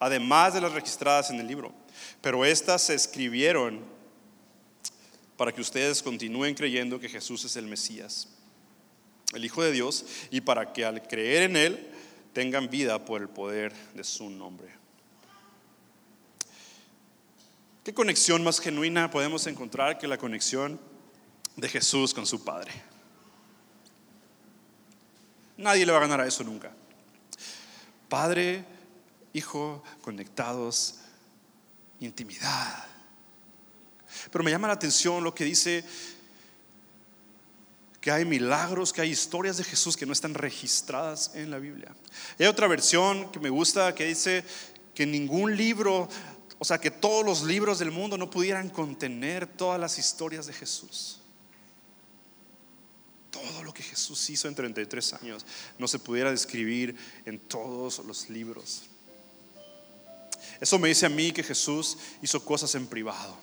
además de las registradas en el libro, pero estas se escribieron para que ustedes continúen creyendo que Jesús es el Mesías, el Hijo de Dios, y para que al creer en Él tengan vida por el poder de su nombre. ¿Qué conexión más genuina podemos encontrar que la conexión de Jesús con su Padre? Nadie le va a ganar a eso nunca. Padre, Hijo, conectados, intimidad. Pero me llama la atención lo que dice que hay milagros, que hay historias de Jesús que no están registradas en la Biblia. hay otra versión que me gusta que dice que ningún libro, o sea, que todos los libros del mundo no pudieran contener todas las historias de Jesús. Todo lo que Jesús hizo en 33 años no se pudiera describir en todos los libros. Eso me dice a mí que Jesús hizo cosas en privado.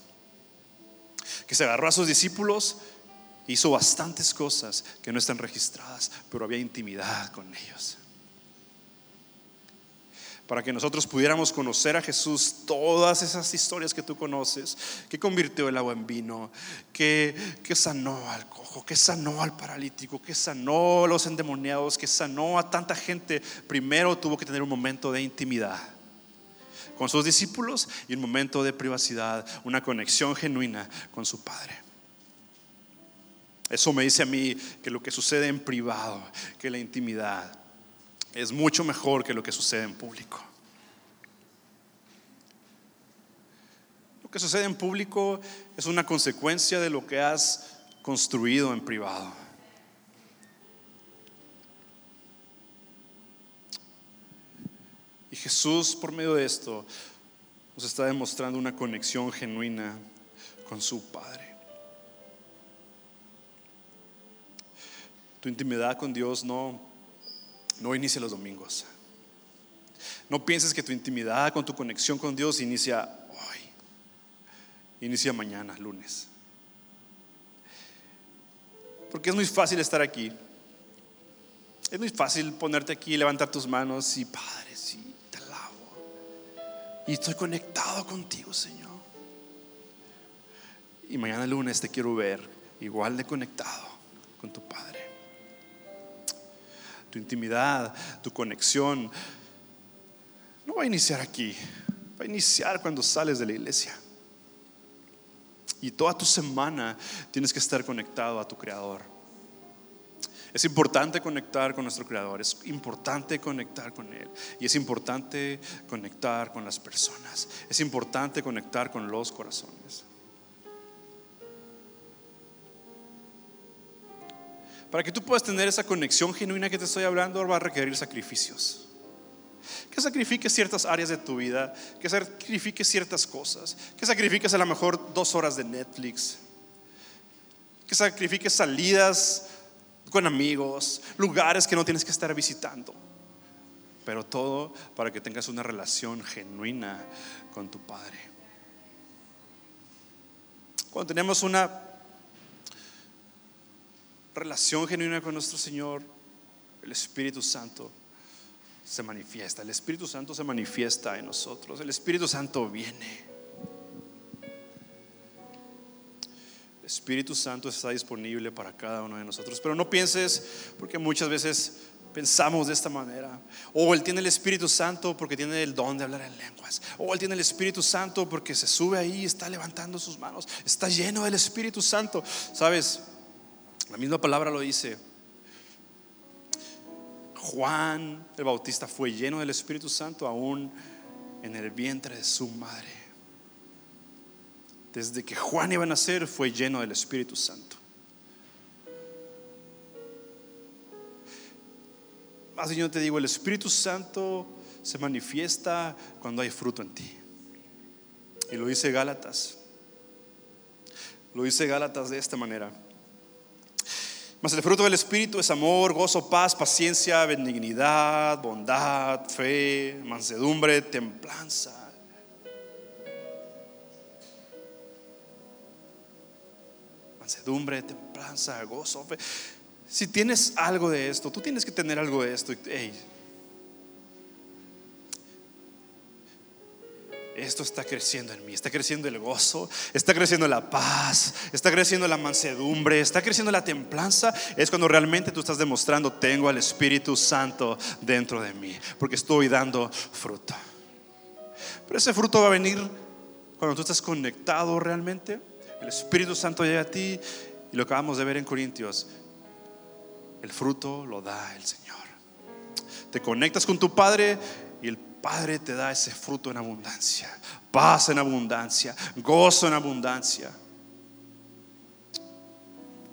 Que se agarró a sus discípulos hizo bastantes cosas que no están registradas, pero había intimidad con ellos. Para que nosotros pudiéramos conocer a Jesús, todas esas historias que tú conoces, que convirtió el agua en vino, que, que sanó al cojo, que sanó al paralítico, que sanó a los endemoniados, que sanó a tanta gente, primero tuvo que tener un momento de intimidad con sus discípulos y un momento de privacidad, una conexión genuina con su Padre. Eso me dice a mí que lo que sucede en privado, que la intimidad, es mucho mejor que lo que sucede en público. Lo que sucede en público es una consecuencia de lo que has construido en privado. Jesús, por medio de esto, nos está demostrando una conexión genuina con su Padre. Tu intimidad con Dios no, no inicia los domingos. No pienses que tu intimidad con tu conexión con Dios inicia hoy, inicia mañana, lunes. Porque es muy fácil estar aquí. Es muy fácil ponerte aquí, levantar tus manos y Padre, sí. Y estoy conectado contigo, Señor. Y mañana lunes te quiero ver igual de conectado con tu Padre. Tu intimidad, tu conexión, no va a iniciar aquí, va a iniciar cuando sales de la iglesia. Y toda tu semana tienes que estar conectado a tu Creador. Es importante conectar con nuestro Creador, es importante conectar con Él y es importante conectar con las personas, es importante conectar con los corazones. Para que tú puedas tener esa conexión genuina que te estoy hablando, va a requerir sacrificios. Que sacrifiques ciertas áreas de tu vida, que sacrifiques ciertas cosas, que sacrifiques a lo mejor dos horas de Netflix, que sacrifiques salidas con amigos, lugares que no tienes que estar visitando, pero todo para que tengas una relación genuina con tu Padre. Cuando tenemos una relación genuina con nuestro Señor, el Espíritu Santo se manifiesta. El Espíritu Santo se manifiesta en nosotros. El Espíritu Santo viene. Espíritu Santo está disponible para cada uno de nosotros. Pero no pienses, porque muchas veces pensamos de esta manera. O Él tiene el Espíritu Santo porque tiene el don de hablar en lenguas. O Él tiene el Espíritu Santo porque se sube ahí y está levantando sus manos. Está lleno del Espíritu Santo. ¿Sabes? La misma palabra lo dice. Juan el Bautista fue lleno del Espíritu Santo aún en el vientre de su madre. Desde que Juan iba a nacer fue lleno del Espíritu Santo. Más yo te digo, el Espíritu Santo se manifiesta cuando hay fruto en ti. Y lo dice Gálatas. Lo dice Gálatas de esta manera. Mas el fruto del Espíritu es amor, gozo, paz, paciencia, benignidad, bondad, fe, mansedumbre, templanza. Mansedumbre, templanza, gozo. Si tienes algo de esto, tú tienes que tener algo de esto. Esto está creciendo en mí, está creciendo el gozo, está creciendo la paz, está creciendo la mansedumbre, está creciendo la templanza, es cuando realmente tú estás demostrando, tengo al Espíritu Santo dentro de mí, porque estoy dando fruto. Pero ese fruto va a venir cuando tú estás conectado realmente, el Espíritu Santo llega a ti y lo acabamos de ver en Corintios, el fruto lo da el Señor. Te conectas con tu Padre y el Padre te da ese fruto en abundancia, paz en abundancia, gozo en abundancia.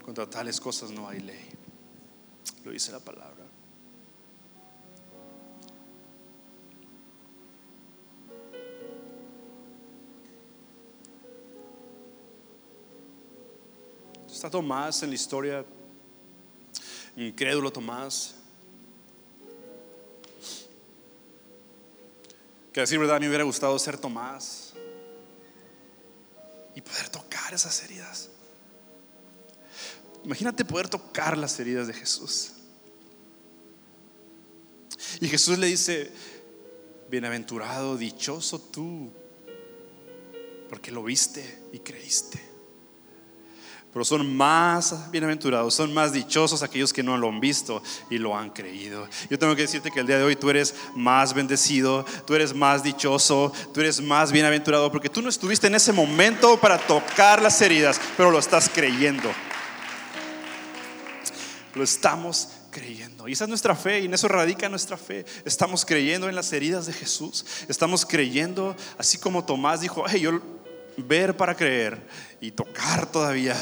Contra tales cosas no hay ley. Lo dice la palabra. Está Tomás en la historia, incrédulo Tomás, Que decir verdad, me hubiera gustado ser Tomás y poder tocar esas heridas. Imagínate poder tocar las heridas de Jesús. Y Jesús le dice, bienaventurado, dichoso tú, porque lo viste y creíste. Pero son más bienaventurados, son más dichosos aquellos que no lo han visto y lo han creído. Yo tengo que decirte que el día de hoy tú eres más bendecido, tú eres más dichoso, tú eres más bienaventurado, porque tú no estuviste en ese momento para tocar las heridas, pero lo estás creyendo. Lo estamos creyendo. Y esa es nuestra fe y en eso radica nuestra fe. Estamos creyendo en las heridas de Jesús. Estamos creyendo, así como Tomás dijo, hey, yo ver para creer y tocar todavía.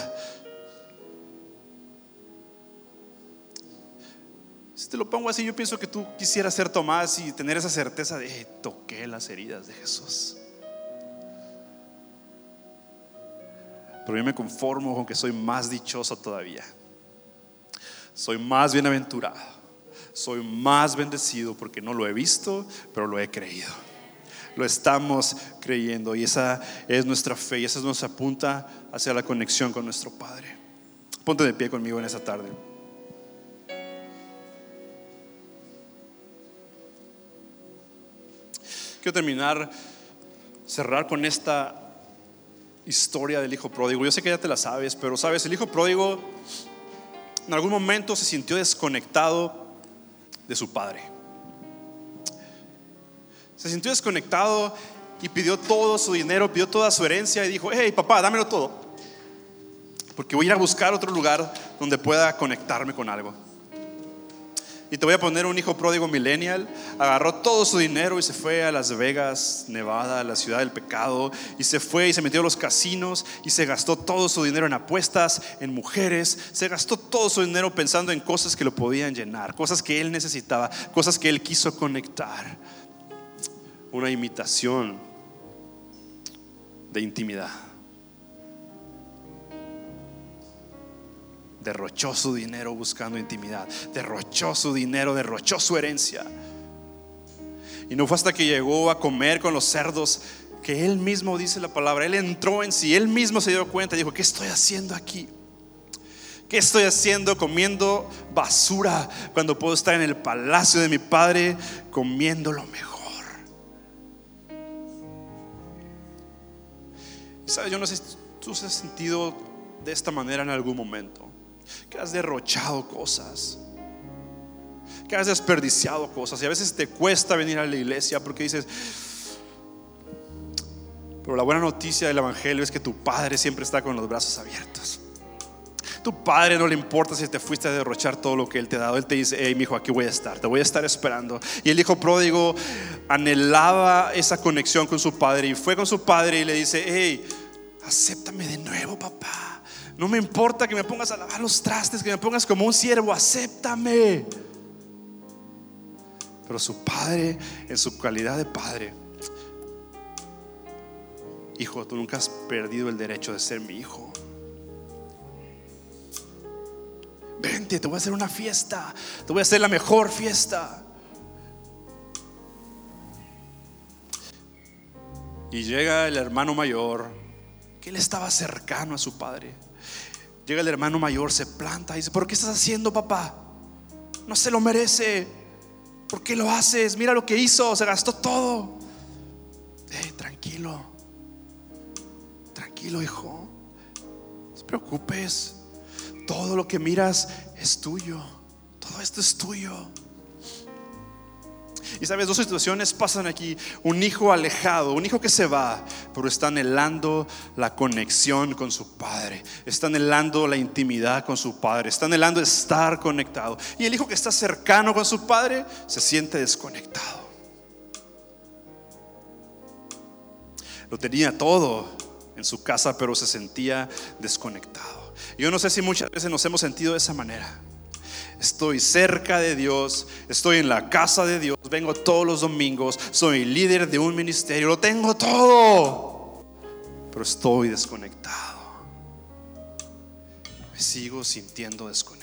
Si te lo pongo así, yo pienso que tú quisieras ser Tomás y tener esa certeza de toqué las heridas de Jesús. Pero yo me conformo con que soy más dichoso todavía. soy más bienaventurado, soy más bendecido porque no lo he visto, pero lo he creído. Lo estamos creyendo y esa es nuestra fe y esa es nuestra punta hacia la conexión con nuestro Padre. Ponte de pie conmigo en esa tarde. Quiero terminar, cerrar con esta historia del hijo pródigo. Yo sé que ya te la sabes, pero sabes, el hijo pródigo en algún momento se sintió desconectado de su padre. Se sintió desconectado y pidió todo su dinero, pidió toda su herencia y dijo, hey papá, dámelo todo. Porque voy a ir a buscar otro lugar donde pueda conectarme con algo. Y te voy a poner un hijo pródigo millennial. Agarró todo su dinero y se fue a Las Vegas, Nevada, la ciudad del pecado. Y se fue y se metió a los casinos y se gastó todo su dinero en apuestas, en mujeres. Se gastó todo su dinero pensando en cosas que lo podían llenar, cosas que él necesitaba, cosas que él quiso conectar. Una imitación de intimidad. derrochó su dinero buscando intimidad, derrochó su dinero, derrochó su herencia. Y no fue hasta que llegó a comer con los cerdos que él mismo dice la palabra, él entró en sí, él mismo se dio cuenta y dijo, ¿qué estoy haciendo aquí? ¿Qué estoy haciendo comiendo basura cuando puedo estar en el palacio de mi padre comiendo lo mejor? ¿Sabes? Yo no sé si tú has sentido de esta manera en algún momento que has derrochado cosas, que has desperdiciado cosas y a veces te cuesta venir a la iglesia porque dices, pero la buena noticia del Evangelio es que tu Padre siempre está con los brazos abiertos. Tu padre no le importa si te fuiste a derrochar todo lo que él te ha dado. Él te dice, hey, mi hijo, aquí voy a estar, te voy a estar esperando. Y el hijo pródigo anhelaba esa conexión con su padre y fue con su padre y le dice, hey, acéptame de nuevo, papá. No me importa que me pongas a lavar los trastes, que me pongas como un siervo, acéptame. Pero su padre, en su calidad de padre, hijo, tú nunca has perdido el derecho de ser mi hijo. Vente, te voy a hacer una fiesta, te voy a hacer la mejor fiesta. Y llega el hermano mayor, que él estaba cercano a su padre. Llega el hermano mayor, se planta y dice, ¿por qué estás haciendo, papá? No se lo merece. ¿Por qué lo haces? Mira lo que hizo, se gastó todo. tranquilo, tranquilo, hijo. No te preocupes. Todo lo que miras es tuyo. Todo esto es tuyo. Y sabes, dos situaciones pasan aquí. Un hijo alejado, un hijo que se va, pero está anhelando la conexión con su padre. Está anhelando la intimidad con su padre. Está anhelando estar conectado. Y el hijo que está cercano con su padre se siente desconectado. Lo tenía todo en su casa, pero se sentía desconectado. Yo no sé si muchas veces nos hemos sentido de esa manera estoy cerca de Dios, estoy en la casa de Dios, vengo todos los domingos, soy líder de un ministerio, lo tengo todo, pero estoy desconectado. Me sigo sintiendo desconectado.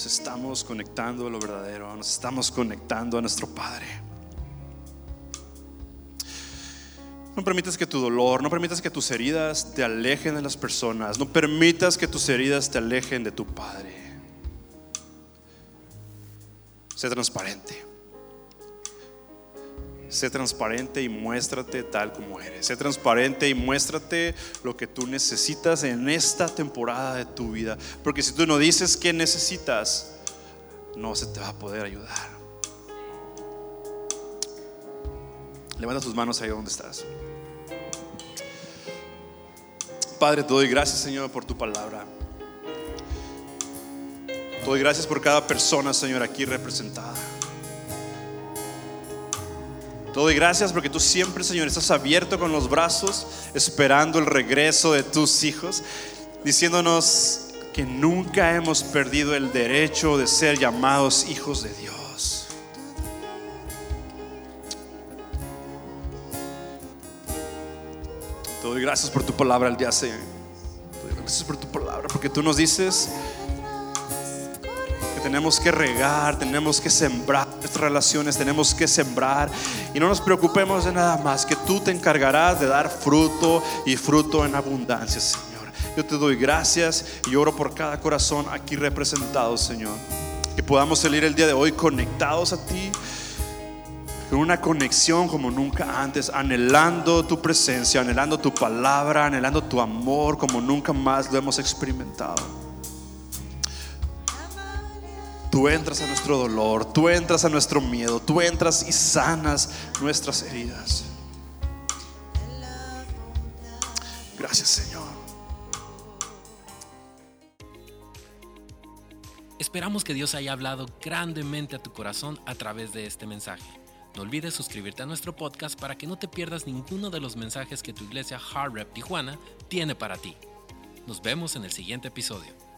Nos estamos conectando a lo verdadero, nos estamos conectando a nuestro Padre. No permitas que tu dolor, no permitas que tus heridas te alejen de las personas, no permitas que tus heridas te alejen de tu Padre. Sé transparente. Sé transparente y muéstrate tal como eres. Sé transparente y muéstrate lo que tú necesitas en esta temporada de tu vida. Porque si tú no dices qué necesitas, no se te va a poder ayudar. Levanta tus manos ahí donde estás. Padre, te doy gracias, Señor, por tu palabra. Te doy gracias por cada persona, Señor, aquí representada. Te doy gracias porque tú siempre, Señor, estás abierto con los brazos, esperando el regreso de tus hijos, diciéndonos que nunca hemos perdido el derecho de ser llamados hijos de Dios. Te doy gracias por tu palabra el día de hoy. Te doy gracias por tu palabra porque tú nos dices tenemos que regar, tenemos que sembrar nuestras relaciones, tenemos que sembrar y no nos preocupemos de nada más, que tú te encargarás de dar fruto y fruto en abundancia, Señor. Yo te doy gracias y oro por cada corazón aquí representado, Señor. Que podamos salir el día de hoy conectados a ti, con una conexión como nunca antes, anhelando tu presencia, anhelando tu palabra, anhelando tu amor como nunca más lo hemos experimentado. Tú entras a nuestro dolor, tú entras a nuestro miedo, tú entras y sanas nuestras heridas. Gracias Señor. Esperamos que Dios haya hablado grandemente a tu corazón a través de este mensaje. No olvides suscribirte a nuestro podcast para que no te pierdas ninguno de los mensajes que tu iglesia Hard Rep Tijuana tiene para ti. Nos vemos en el siguiente episodio.